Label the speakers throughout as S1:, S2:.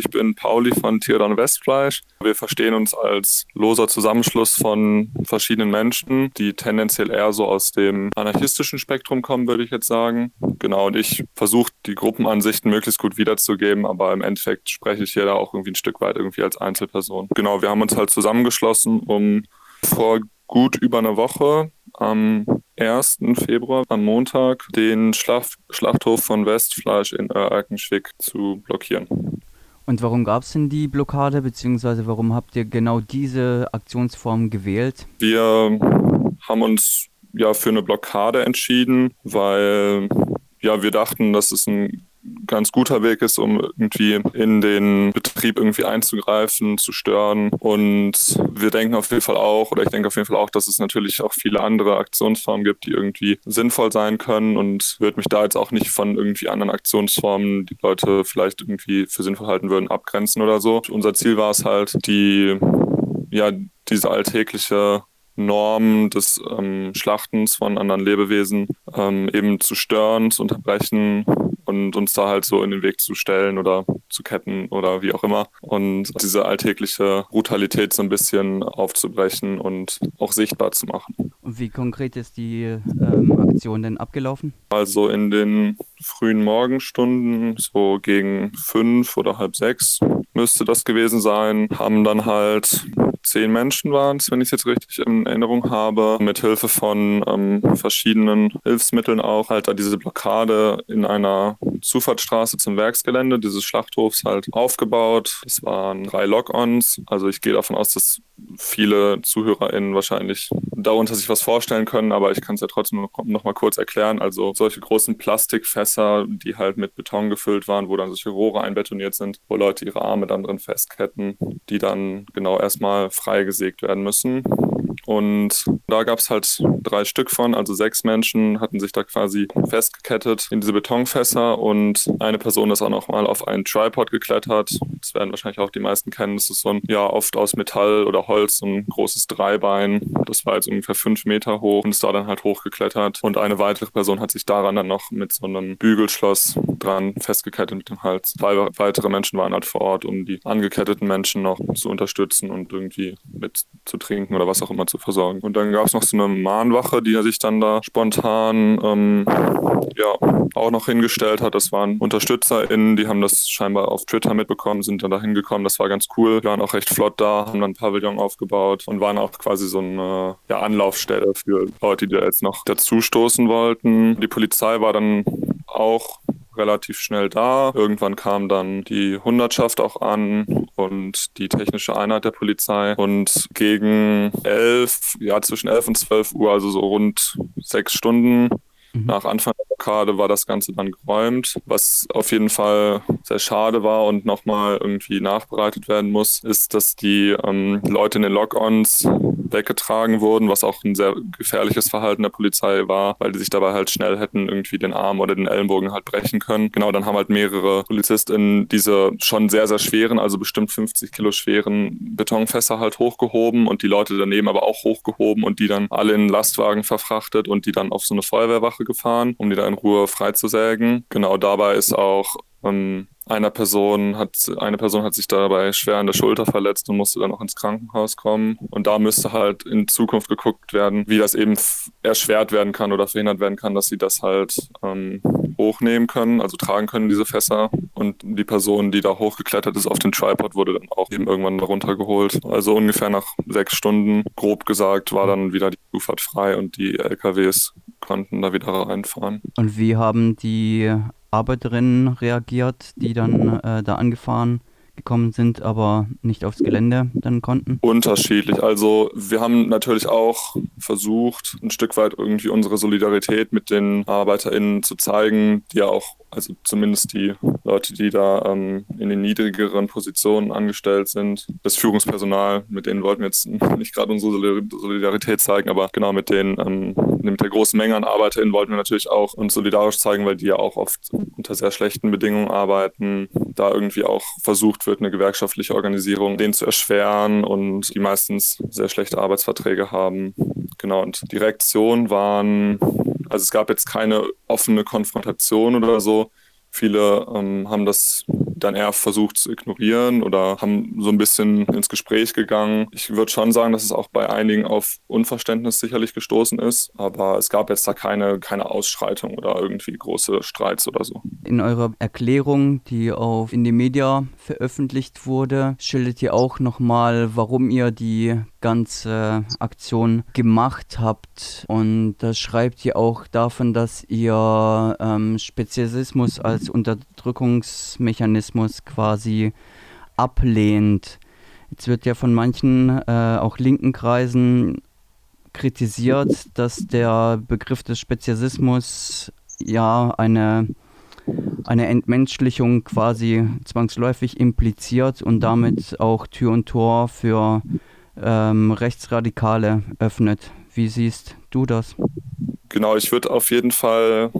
S1: Ich bin Pauli von Tierdon Westfleisch. Wir verstehen uns als loser Zusammenschluss von verschiedenen Menschen, die tendenziell eher so aus dem anarchistischen Spektrum kommen, würde ich jetzt sagen. Genau, und ich versuche die Gruppenansichten möglichst gut wiederzugeben, aber im Endeffekt spreche ich hier da auch irgendwie ein Stück weit irgendwie als Einzelperson. Genau, wir haben uns halt zusammengeschlossen, um vor gut über einer Woche am 1. Februar, am Montag, den Schlacht Schlachthof von Westfleisch in Erkenschwick zu blockieren.
S2: Und warum gab es denn die Blockade, beziehungsweise warum habt ihr genau diese Aktionsform gewählt?
S1: Wir haben uns ja für eine Blockade entschieden, weil ja wir dachten, dass es ein ganz guter Weg ist, um irgendwie in den Betrieb irgendwie einzugreifen, zu stören. Und wir denken auf jeden Fall auch, oder ich denke auf jeden Fall auch, dass es natürlich auch viele andere Aktionsformen gibt, die irgendwie sinnvoll sein können und würde mich da jetzt auch nicht von irgendwie anderen Aktionsformen, die Leute vielleicht irgendwie für sinnvoll halten würden, abgrenzen oder so. Unser Ziel war es halt, die, ja, diese alltägliche Norm des ähm, Schlachtens von anderen Lebewesen ähm, eben zu stören, zu unterbrechen und uns da halt so in den Weg zu stellen oder zu ketten oder wie auch immer. Und diese alltägliche Brutalität so ein bisschen aufzubrechen und auch sichtbar zu machen.
S2: Und wie konkret ist die ähm, Aktion denn abgelaufen?
S1: Also in den frühen Morgenstunden, so gegen fünf oder halb sechs müsste das gewesen sein, haben dann halt zehn Menschen waren es, wenn ich es jetzt richtig in Erinnerung habe, mit Hilfe von ähm, verschiedenen Hilfsmitteln auch halt da diese Blockade in einer Zufahrtsstraße zum Werksgelände dieses Schlachthofs halt aufgebaut. Es waren drei Lock-ons. Also ich gehe davon aus, dass viele ZuhörerInnen wahrscheinlich darunter sich was vorstellen können, aber ich kann es ja trotzdem noch, noch, mal kurz erklären. Also solche großen Plastikfässer, die halt mit Beton gefüllt waren, wo dann solche Rohre einbetoniert sind, wo Leute ihre Arme dann drin festketten, die dann genau erstmal freigesägt werden müssen. Und da gab es halt drei Stück von, also sechs Menschen hatten sich da quasi festgekettet in diese Betonfässer und eine Person ist auch noch mal auf einen Tripod geklettert. Das werden wahrscheinlich auch die meisten kennen. Das ist so ein, ja, oft aus Metall oder Holz, so ein großes Dreibein. Das war jetzt ungefähr fünf Meter hoch und ist da dann halt hochgeklettert. Und eine weitere Person hat sich daran dann noch mit so einem Bügelschloss dran festgekettet mit dem Hals. Zwei weitere Menschen waren halt vor Ort, um die angeketteten Menschen noch zu unterstützen und irgendwie mit zu trinken oder was auch immer zu versorgen. Und dann gab es noch so eine Mahnwache, die sich dann da spontan ähm, ja, auch noch hingestellt hat. Das waren UnterstützerInnen, die haben das scheinbar auf Twitter mitbekommen, sind dann da hingekommen. Das war ganz cool. Wir waren auch recht flott da, haben dann ein Pavillon aufgebaut und waren auch quasi so eine ja, Anlaufstelle für Leute, die da jetzt noch dazustoßen wollten. Die Polizei war dann auch relativ schnell da. Irgendwann kam dann die Hundertschaft auch an und die technische Einheit der Polizei. Und gegen elf, ja zwischen elf und zwölf Uhr, also so rund sechs Stunden, Mhm. Nach Anfang der Blockade war das Ganze dann geräumt. Was auf jeden Fall sehr schade war und nochmal irgendwie nachbereitet werden muss, ist, dass die ähm, Leute in den Lock-ons weggetragen wurden, was auch ein sehr gefährliches Verhalten der Polizei war, weil die sich dabei halt schnell hätten irgendwie den Arm oder den Ellenbogen halt brechen können. Genau, dann haben halt mehrere PolizistInnen diese schon sehr, sehr schweren, also bestimmt 50 Kilo schweren Betonfässer halt hochgehoben und die Leute daneben aber auch hochgehoben und die dann alle in Lastwagen verfrachtet und die dann auf so eine Feuerwehrwache gefahren, um die da in Ruhe freizusägen. Genau dabei ist auch ähm, einer Person hat, eine Person hat sich dabei schwer an der Schulter verletzt und musste dann auch ins Krankenhaus kommen. Und da müsste halt in Zukunft geguckt werden, wie das eben erschwert werden kann oder verhindert werden kann, dass sie das halt ähm, hochnehmen können, also tragen können, diese Fässer. Und die Person, die da hochgeklettert ist auf den Tripod, wurde dann auch eben irgendwann runtergeholt. Also ungefähr nach sechs Stunden, grob gesagt, war dann wieder die Zufahrt frei und die LKWs konnten da wieder reinfahren.
S2: Und wie haben die Arbeiterinnen reagiert, die dann äh, da angefahren gekommen sind, aber nicht aufs Gelände dann konnten?
S1: Unterschiedlich. Also wir haben natürlich auch versucht, ein Stück weit irgendwie unsere Solidarität mit den ArbeiterInnen zu zeigen, die ja auch also zumindest die Leute, die da ähm, in den niedrigeren Positionen angestellt sind. Das Führungspersonal, mit denen wollten wir jetzt nicht gerade unsere Solidarität zeigen, aber genau mit den, ähm, mit der großen Menge an ArbeiterInnen wollten wir natürlich auch uns solidarisch zeigen, weil die ja auch oft unter sehr schlechten Bedingungen arbeiten. Da irgendwie auch versucht wird, eine gewerkschaftliche Organisierung denen zu erschweren und die meistens sehr schlechte Arbeitsverträge haben. Genau, und die Reaktionen waren also es gab jetzt keine offene Konfrontation oder so. Viele ähm, haben das dann eher versucht zu ignorieren oder haben so ein bisschen ins Gespräch gegangen. Ich würde schon sagen, dass es auch bei einigen auf Unverständnis sicherlich gestoßen ist, aber es gab jetzt da keine, keine Ausschreitung oder irgendwie große Streits oder so.
S2: In eurer Erklärung, die auf Indymedia veröffentlicht wurde, schildert ihr auch nochmal, warum ihr die ganze Aktion gemacht habt. Und da schreibt ihr auch davon, dass ihr ähm, Spezialismus als Unterdrückungsmechanismus quasi ablehnt. Jetzt wird ja von manchen, äh, auch linken Kreisen, kritisiert, dass der Begriff des Spezialismus ja eine, eine Entmenschlichung quasi zwangsläufig impliziert und damit auch Tür und Tor für ähm, Rechtsradikale öffnet. Wie siehst du das?
S1: Genau, ich würde auf jeden Fall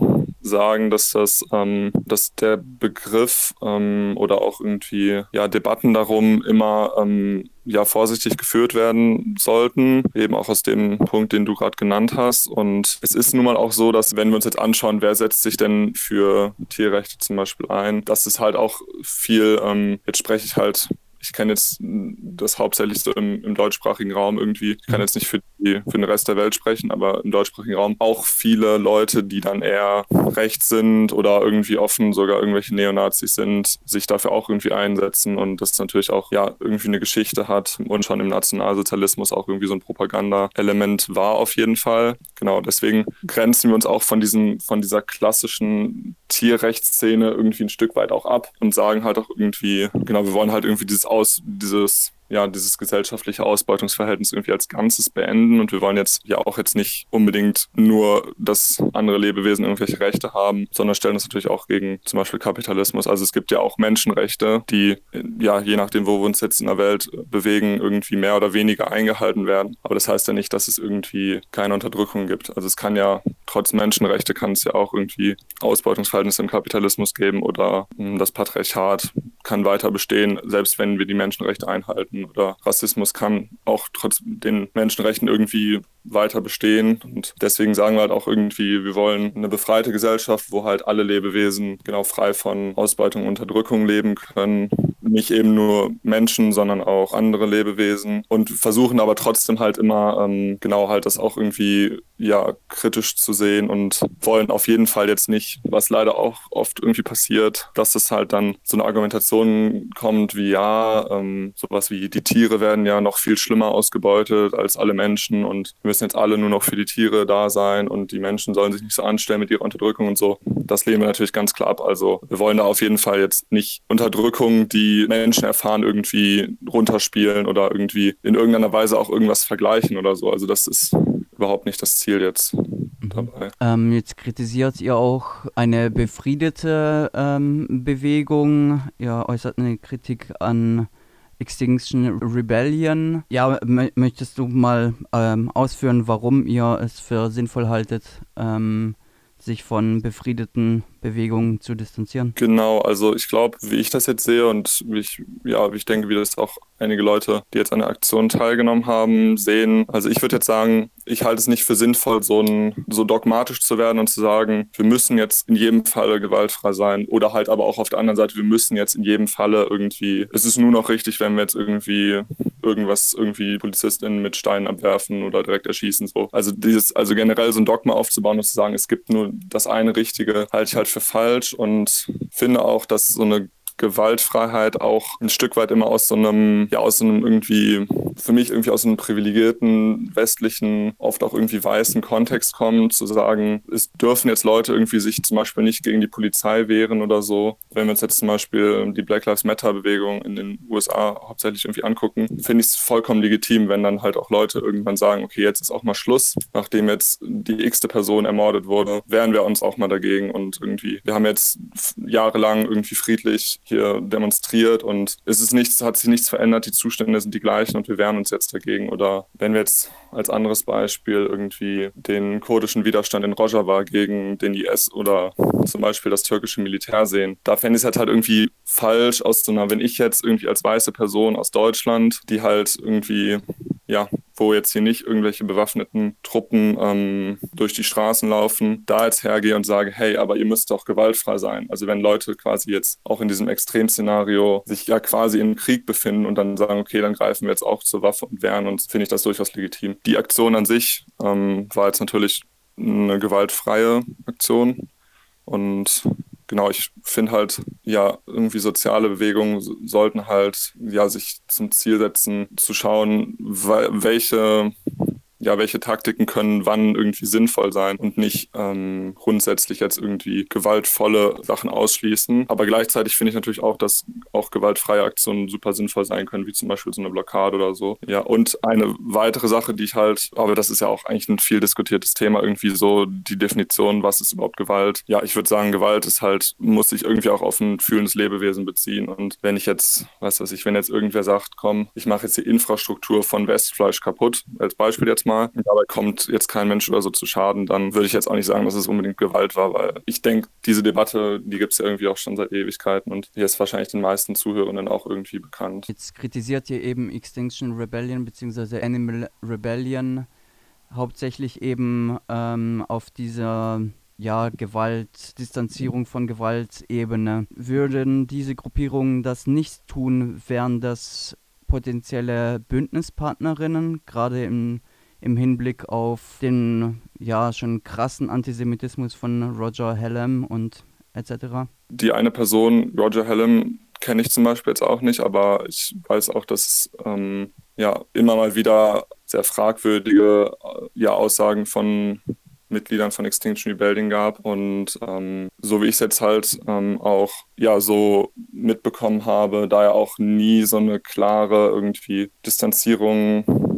S1: sagen, dass das, ähm, dass der Begriff ähm, oder auch irgendwie ja Debatten darum immer ähm, ja vorsichtig geführt werden sollten, eben auch aus dem Punkt, den du gerade genannt hast. Und es ist nun mal auch so, dass wenn wir uns jetzt anschauen, wer setzt sich denn für Tierrechte zum Beispiel ein, dass es halt auch viel, ähm, jetzt spreche ich halt ich kenne jetzt das hauptsächlich so im, im, deutschsprachigen Raum irgendwie. Ich kann mhm. jetzt nicht für, die, für den Rest der Welt sprechen, aber im deutschsprachigen Raum auch viele Leute, die dann eher rechts sind oder irgendwie offen sogar irgendwelche Neonazis sind, sich dafür auch irgendwie einsetzen und das natürlich auch ja irgendwie eine Geschichte hat und schon im Nationalsozialismus auch irgendwie so ein Propaganda-Element war auf jeden Fall. Genau, deswegen grenzen wir uns auch von diesem, von dieser klassischen Tierrechtsszene irgendwie ein Stück weit auch ab und sagen halt auch irgendwie, genau, wir wollen halt irgendwie dieses aus, dieses ja, dieses gesellschaftliche Ausbeutungsverhältnis irgendwie als Ganzes beenden. Und wir wollen jetzt ja auch jetzt nicht unbedingt nur, dass andere Lebewesen irgendwelche Rechte haben, sondern stellen uns natürlich auch gegen zum Beispiel Kapitalismus. Also es gibt ja auch Menschenrechte, die ja je nachdem, wo wir uns jetzt in der Welt bewegen, irgendwie mehr oder weniger eingehalten werden. Aber das heißt ja nicht, dass es irgendwie keine Unterdrückung gibt. Also es kann ja trotz Menschenrechte kann es ja auch irgendwie Ausbeutungsverhältnisse im Kapitalismus geben oder hm, das Patriarchat kann weiter bestehen, selbst wenn wir die Menschenrechte einhalten oder Rassismus kann auch trotz den Menschenrechten irgendwie weiter bestehen. Und deswegen sagen wir halt auch irgendwie, wir wollen eine befreite Gesellschaft, wo halt alle Lebewesen genau frei von Ausbeutung und Unterdrückung leben können. Nicht eben nur Menschen, sondern auch andere Lebewesen. Und versuchen aber trotzdem halt immer ähm, genau halt das auch irgendwie ja kritisch zu sehen und wollen auf jeden Fall jetzt nicht, was leider auch oft irgendwie passiert, dass es halt dann so eine Argumentation kommt wie ja, ähm, sowas wie die Tiere werden ja noch viel schlimmer ausgebeutet als alle Menschen und wir müssen jetzt alle nur noch für die Tiere da sein und die Menschen sollen sich nicht so anstellen mit ihrer Unterdrückung und so. Das lehnen wir natürlich ganz klar ab. Also wir wollen da auf jeden Fall jetzt nicht Unterdrückung, die Menschen erfahren, irgendwie runterspielen oder irgendwie in irgendeiner Weise auch irgendwas vergleichen oder so. Also das ist überhaupt nicht das Ziel jetzt dabei.
S2: Ähm, jetzt kritisiert ihr auch eine befriedete ähm, Bewegung. Ihr äußert eine Kritik an Extinction Rebellion. Ja, möchtest du mal ähm, ausführen, warum ihr es für sinnvoll haltet, ähm, sich von befriedeten Bewegungen zu distanzieren?
S1: Genau, also ich glaube, wie ich das jetzt sehe und wie ich, ja, wie ich denke, wie das auch einige Leute, die jetzt an der Aktion teilgenommen haben, sehen. Also ich würde jetzt sagen, ich halte es nicht für sinnvoll, so, ein, so dogmatisch zu werden und zu sagen, wir müssen jetzt in jedem Falle gewaltfrei sein oder halt aber auch auf der anderen Seite, wir müssen jetzt in jedem Falle irgendwie, es ist nur noch richtig, wenn wir jetzt irgendwie irgendwas, irgendwie PolizistInnen mit Steinen abwerfen oder direkt erschießen. So. Also dieses, also generell so ein Dogma aufzubauen und zu sagen, es gibt nur das eine Richtige, halte ich halt falsch und finde auch, dass so eine Gewaltfreiheit auch ein Stück weit immer aus so einem, ja, aus so einem irgendwie, für mich irgendwie aus einem privilegierten, westlichen, oft auch irgendwie weißen Kontext kommt, zu sagen, es dürfen jetzt Leute irgendwie sich zum Beispiel nicht gegen die Polizei wehren oder so. Wenn wir uns jetzt zum Beispiel die Black Lives Matter Bewegung in den USA hauptsächlich irgendwie angucken, finde ich es vollkommen legitim, wenn dann halt auch Leute irgendwann sagen, okay, jetzt ist auch mal Schluss, nachdem jetzt die x-te Person ermordet wurde, wehren wir uns auch mal dagegen und irgendwie, wir haben jetzt jahrelang irgendwie friedlich hier demonstriert und es ist nichts, hat sich nichts verändert, die Zustände sind die gleichen und wir wehren uns jetzt dagegen. Oder wenn wir jetzt als anderes Beispiel irgendwie den kurdischen Widerstand in Rojava gegen den IS oder zum Beispiel das türkische Militär sehen, da fände ich es halt, halt irgendwie falsch aus so einer, wenn ich jetzt irgendwie als weiße Person aus Deutschland, die halt irgendwie, ja, wo jetzt hier nicht irgendwelche bewaffneten Truppen ähm, durch die Straßen laufen, da jetzt hergehe und sage, hey, aber ihr müsst doch gewaltfrei sein. Also wenn Leute quasi jetzt auch in diesem Extremszenario sich ja quasi im Krieg befinden und dann sagen, okay, dann greifen wir jetzt auch zur Waffe und wehren uns, finde ich das durchaus legitim. Die Aktion an sich ähm, war jetzt natürlich eine gewaltfreie Aktion und genau, ich finde halt, ja, irgendwie soziale Bewegungen sollten halt, ja, sich zum Ziel setzen, zu schauen, welche ja, welche Taktiken können wann irgendwie sinnvoll sein und nicht ähm, grundsätzlich jetzt irgendwie gewaltvolle Sachen ausschließen. Aber gleichzeitig finde ich natürlich auch, dass auch gewaltfreie Aktionen super sinnvoll sein können, wie zum Beispiel so eine Blockade oder so. Ja, und eine weitere Sache, die ich halt, aber das ist ja auch eigentlich ein viel diskutiertes Thema, irgendwie so die Definition, was ist überhaupt Gewalt? Ja, ich würde sagen, Gewalt ist halt, muss sich irgendwie auch auf ein fühlendes Lebewesen beziehen. Und wenn ich jetzt, weiß was ich, wenn jetzt irgendwer sagt, komm, ich mache jetzt die Infrastruktur von Westfleisch kaputt, als Beispiel jetzt mal, mal. Dabei kommt jetzt kein Mensch oder so zu Schaden. Dann würde ich jetzt auch nicht sagen, dass es unbedingt Gewalt war, weil ich denke, diese Debatte, die gibt es ja irgendwie auch schon seit Ewigkeiten und die ist wahrscheinlich den meisten Zuhörenden auch irgendwie bekannt.
S2: Jetzt kritisiert ihr eben Extinction Rebellion bzw. Animal Rebellion hauptsächlich eben ähm, auf dieser ja, Gewalt, Distanzierung von Gewaltebene. Würden diese Gruppierungen das nicht tun, wären das potenzielle Bündnispartnerinnen, gerade im im Hinblick auf den ja schon krassen Antisemitismus von Roger Hallam und etc.
S1: Die eine Person, Roger Hallam, kenne ich zum Beispiel jetzt auch nicht, aber ich weiß auch, dass ähm, ja immer mal wieder sehr fragwürdige äh, ja, Aussagen von Mitgliedern von Extinction Rebellion gab. Und ähm, so wie ich es jetzt halt ähm, auch ja so mitbekommen habe, da ja auch nie so eine klare irgendwie Distanzierung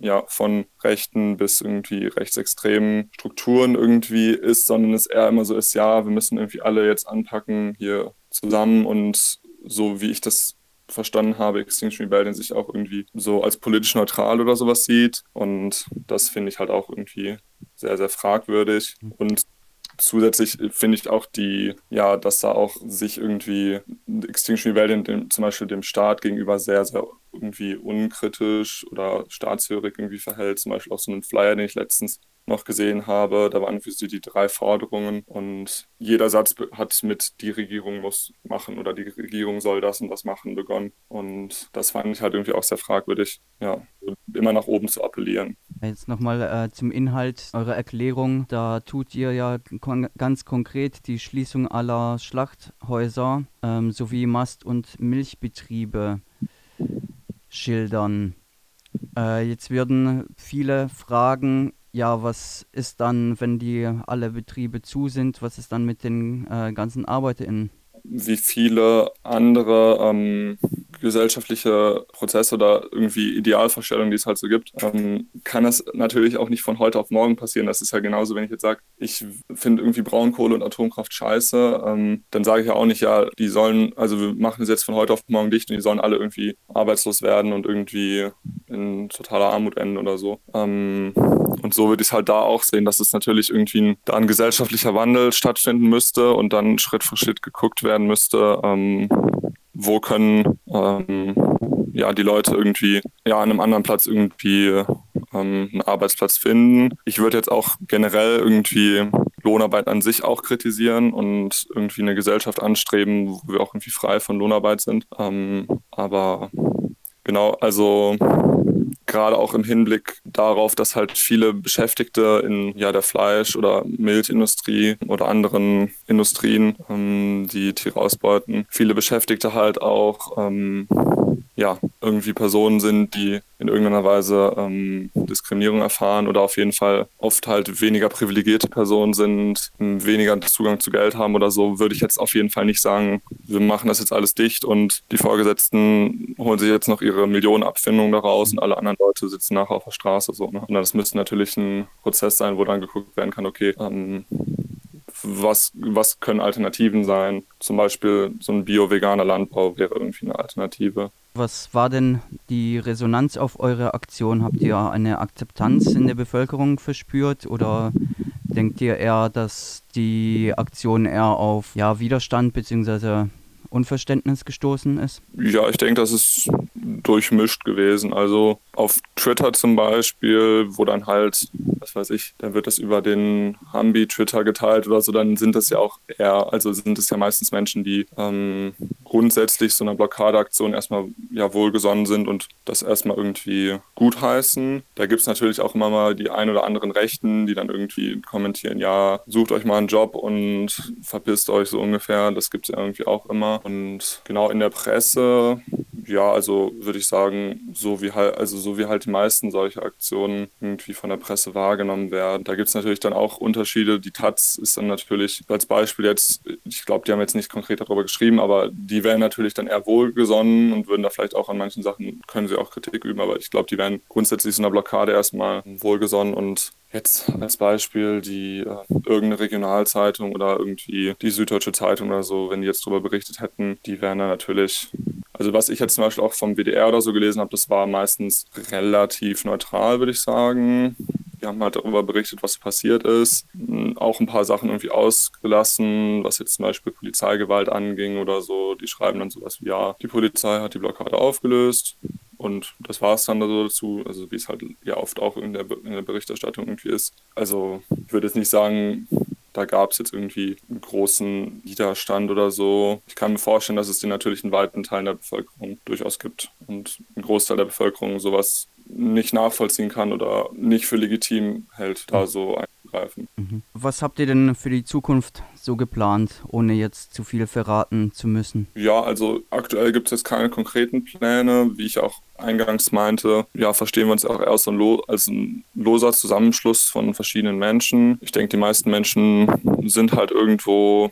S1: ja, von rechten bis irgendwie rechtsextremen Strukturen irgendwie ist, sondern es eher immer so ist, ja, wir müssen irgendwie alle jetzt anpacken hier zusammen und so wie ich das verstanden habe, Extinction Rebellion sich auch irgendwie so als politisch neutral oder sowas sieht. Und das finde ich halt auch irgendwie sehr, sehr fragwürdig. Und zusätzlich finde ich auch die, ja, dass da auch sich irgendwie Extinction Rebellion dem, zum Beispiel dem Staat gegenüber sehr, sehr irgendwie unkritisch oder staatshörig irgendwie verhält. Zum Beispiel auch so einen Flyer, den ich letztens noch gesehen habe. Da waren für sie die drei Forderungen und jeder Satz hat mit die Regierung muss machen oder die Regierung soll das und das machen begonnen. Und das fand ich halt irgendwie auch sehr fragwürdig, ja, immer nach oben zu appellieren.
S2: Jetzt nochmal äh, zum Inhalt eurer Erklärung. Da tut ihr ja kon ganz konkret die Schließung aller Schlachthäuser ähm, sowie Mast- und Milchbetriebe schildern. Äh, jetzt würden viele fragen, ja, was ist dann, wenn die alle Betriebe zu sind, was ist dann mit den äh, ganzen ArbeiterInnen?
S1: Wie viele andere ähm, gesellschaftliche Prozesse oder irgendwie Idealvorstellungen, die es halt so gibt, ähm, kann das natürlich auch nicht von heute auf morgen passieren. Das ist ja genauso, wenn ich jetzt sage, ich finde irgendwie Braunkohle und Atomkraft scheiße, ähm, dann sage ich ja auch nicht, ja, die sollen, also wir machen es jetzt von heute auf morgen dicht und die sollen alle irgendwie arbeitslos werden und irgendwie in totaler Armut enden oder so. Ähm, und so würde ich es halt da auch sehen, dass es natürlich irgendwie ein, da ein gesellschaftlicher Wandel stattfinden müsste und dann Schritt für Schritt geguckt werden müsste, ähm, wo können ähm, ja, die Leute irgendwie ja, an einem anderen Platz irgendwie ähm, einen Arbeitsplatz finden. Ich würde jetzt auch generell irgendwie Lohnarbeit an sich auch kritisieren und irgendwie eine Gesellschaft anstreben, wo wir auch irgendwie frei von Lohnarbeit sind. Ähm, aber genau, also gerade auch im Hinblick darauf, dass halt viele Beschäftigte in ja, der Fleisch- oder Milchindustrie oder anderen Industrien, ähm, die Tiere ausbeuten, viele Beschäftigte halt auch ähm, ja, irgendwie Personen sind, die in irgendeiner Weise ähm, Diskriminierung erfahren oder auf jeden Fall oft halt weniger privilegierte Personen sind, weniger Zugang zu Geld haben oder so, würde ich jetzt auf jeden Fall nicht sagen, wir machen das jetzt alles dicht und die Vorgesetzten holen sich jetzt noch ihre Millionenabfindung daraus und alle anderen Leute sitzen nachher auf der Straße. So, ne? Und das müsste natürlich ein Prozess sein, wo dann geguckt werden kann, okay, ähm, was, was können Alternativen sein? Zum Beispiel so ein bio-veganer Landbau wäre irgendwie eine Alternative.
S2: Was war denn die Resonanz auf eure Aktion? Habt ihr eine Akzeptanz in der Bevölkerung verspürt oder denkt ihr eher, dass die Aktion eher auf ja, Widerstand bzw. Unverständnis gestoßen ist?
S1: Ja, ich denke, das ist durchmischt gewesen. Also auf Twitter zum Beispiel, wo dann halt, was weiß ich, dann wird das über den Hambi Twitter geteilt oder so, dann sind das ja auch eher, also sind es ja meistens Menschen, die ähm, grundsätzlich so einer Blockadeaktion erstmal ja wohlgesonnen sind und das erstmal irgendwie gutheißen. Da gibt es natürlich auch immer mal die ein oder anderen Rechten, die dann irgendwie kommentieren, ja, sucht euch mal einen Job und verpisst euch so ungefähr. Das gibt es ja irgendwie auch immer. Und genau in der Presse, ja, also würde ich sagen, so wie halt, also so wie halt die meisten solche Aktionen irgendwie von der Presse wahrgenommen werden. Da gibt es natürlich dann auch Unterschiede. Die Taz ist dann natürlich als Beispiel jetzt, ich glaube, die haben jetzt nicht konkret darüber geschrieben, aber die wären natürlich dann eher wohlgesonnen und würden da vielleicht auch an manchen Sachen, können sie auch Kritik üben, aber ich glaube, die wären grundsätzlich so einer Blockade erstmal wohlgesonnen und Jetzt als Beispiel die äh, irgendeine Regionalzeitung oder irgendwie die Süddeutsche Zeitung oder so, wenn die jetzt darüber berichtet hätten, die wären dann natürlich also was ich jetzt zum Beispiel auch vom WDR oder so gelesen habe, das war meistens relativ neutral, würde ich sagen. Die haben halt darüber berichtet, was passiert ist. Auch ein paar Sachen irgendwie ausgelassen, was jetzt zum Beispiel Polizeigewalt anging oder so. Die schreiben dann sowas wie, ja, die Polizei hat die Blockade aufgelöst. Und das war es dann so dazu, also wie es halt ja oft auch in der, in der Berichterstattung irgendwie ist. Also ich würde jetzt nicht sagen, da gab es jetzt irgendwie einen großen Widerstand oder so. Ich kann mir vorstellen, dass es den natürlich in weiten Teilen der Bevölkerung durchaus gibt und ein Großteil der Bevölkerung sowas nicht nachvollziehen kann oder nicht für legitim hält, da so einzugreifen.
S2: Mhm. Was habt ihr denn für die Zukunft so geplant, ohne jetzt zu viel verraten zu müssen?
S1: Ja, also aktuell gibt es jetzt keine konkreten Pläne, wie ich auch eingangs meinte. Ja, verstehen wir uns auch erst als ein loser Zusammenschluss von verschiedenen Menschen. Ich denke, die meisten Menschen sind halt irgendwo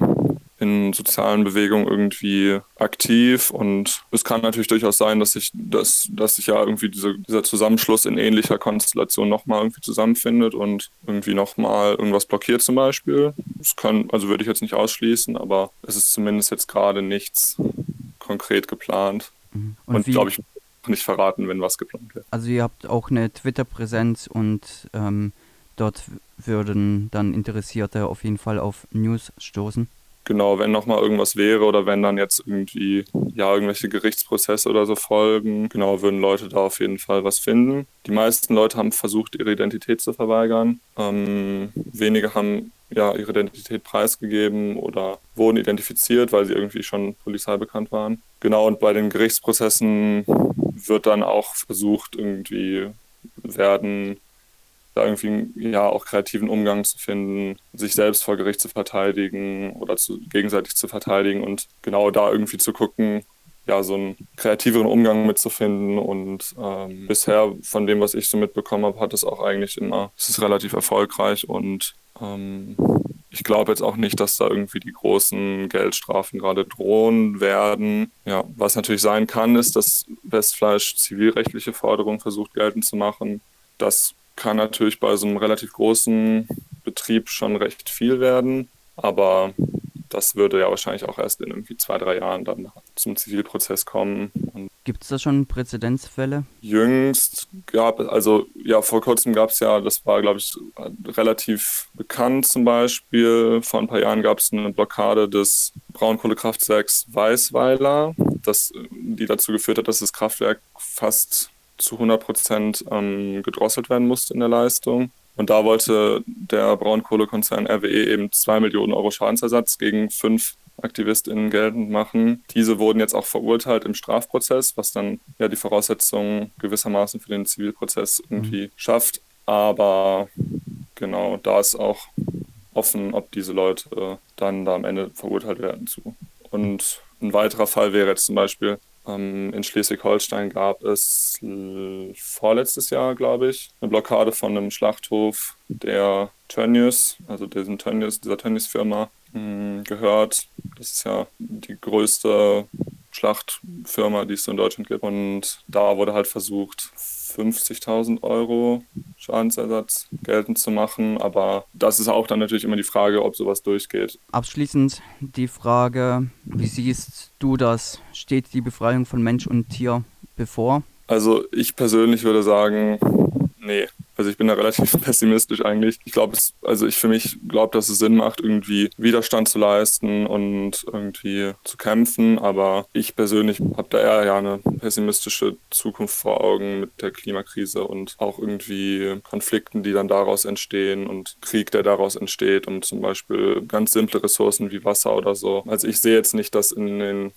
S1: in sozialen Bewegungen irgendwie aktiv und es kann natürlich durchaus sein, dass sich, dass, dass sich ja irgendwie diese, dieser Zusammenschluss in ähnlicher Konstellation nochmal irgendwie zusammenfindet und irgendwie nochmal irgendwas blockiert zum Beispiel. Das kann, also würde ich jetzt nicht ausschließen, aber es ist zumindest jetzt gerade nichts konkret geplant. Mhm. Und, und glaube ich, nicht verraten, wenn was geplant wird.
S2: Also ihr habt auch eine Twitter-Präsenz und ähm, dort würden dann Interessierte auf jeden Fall auf News stoßen
S1: genau, wenn nochmal irgendwas wäre oder wenn dann jetzt irgendwie, ja, irgendwelche Gerichtsprozesse oder so folgen, genau, würden Leute da auf jeden Fall was finden. Die meisten Leute haben versucht, ihre Identität zu verweigern. Ähm, wenige haben ja ihre Identität preisgegeben oder wurden identifiziert, weil sie irgendwie schon Polizei bekannt waren. Genau, und bei den Gerichtsprozessen wird dann auch versucht, irgendwie werden da irgendwie ja auch kreativen Umgang zu finden, sich selbst vor Gericht zu verteidigen oder zu, gegenseitig zu verteidigen und genau da irgendwie zu gucken, ja, so einen kreativeren Umgang mitzufinden. Und ähm, bisher, von dem, was ich so mitbekommen habe, hat es auch eigentlich immer, es ist relativ erfolgreich und ähm, ich glaube jetzt auch nicht, dass da irgendwie die großen Geldstrafen gerade drohen werden. Ja, was natürlich sein kann, ist, dass Westfleisch zivilrechtliche Forderungen versucht geltend zu machen. Das kann natürlich bei so einem relativ großen Betrieb schon recht viel werden, aber das würde ja wahrscheinlich auch erst in irgendwie zwei, drei Jahren dann zum Zivilprozess kommen.
S2: Gibt es da schon Präzedenzfälle?
S1: Jüngst gab es, also ja, vor kurzem gab es ja, das war glaube ich relativ bekannt zum Beispiel, vor ein paar Jahren gab es eine Blockade des Braunkohlekraftwerks Weißweiler, das, die dazu geführt hat, dass das Kraftwerk fast zu 100 Prozent ähm, gedrosselt werden musste in der Leistung. Und da wollte der Braunkohlekonzern RWE eben 2 Millionen Euro Schadensersatz gegen fünf AktivistInnen geltend machen. Diese wurden jetzt auch verurteilt im Strafprozess, was dann ja die Voraussetzungen gewissermaßen für den Zivilprozess irgendwie mhm. schafft. Aber genau, da ist auch offen, ob diese Leute dann da am Ende verurteilt werden zu. Und ein weiterer Fall wäre jetzt zum Beispiel in Schleswig-Holstein gab es vorletztes Jahr, glaube ich, eine Blockade von einem Schlachthof, der Tönnies, also diesem Tönnies, dieser Tönnies-Firma hm, gehört. Das ist ja die größte Schlachtfirma, die es so in Deutschland gibt. Und da wurde halt versucht, 50.000 Euro Schadensersatz geltend zu machen. Aber das ist auch dann natürlich immer die Frage, ob sowas durchgeht.
S2: Abschließend die Frage, wie siehst du das? Steht die Befreiung von Mensch und Tier bevor?
S1: Also ich persönlich würde sagen, nee. Also ich bin da relativ pessimistisch eigentlich. Ich glaube, also ich für mich glaube, dass es Sinn macht, irgendwie Widerstand zu leisten und irgendwie zu kämpfen. Aber ich persönlich habe da eher ja eine pessimistische Zukunft vor Augen mit der Klimakrise und auch irgendwie Konflikten, die dann daraus entstehen und Krieg, der daraus entsteht und zum Beispiel ganz simple Ressourcen wie Wasser oder so. Also ich sehe jetzt nicht, dass in den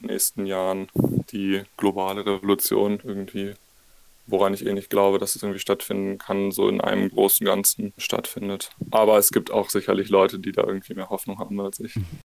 S1: nächsten Jahren die globale Revolution irgendwie woran ich eh nicht glaube, dass es irgendwie stattfinden kann, so in einem großen Ganzen stattfindet. Aber es gibt auch sicherlich Leute, die da irgendwie mehr Hoffnung haben als ich.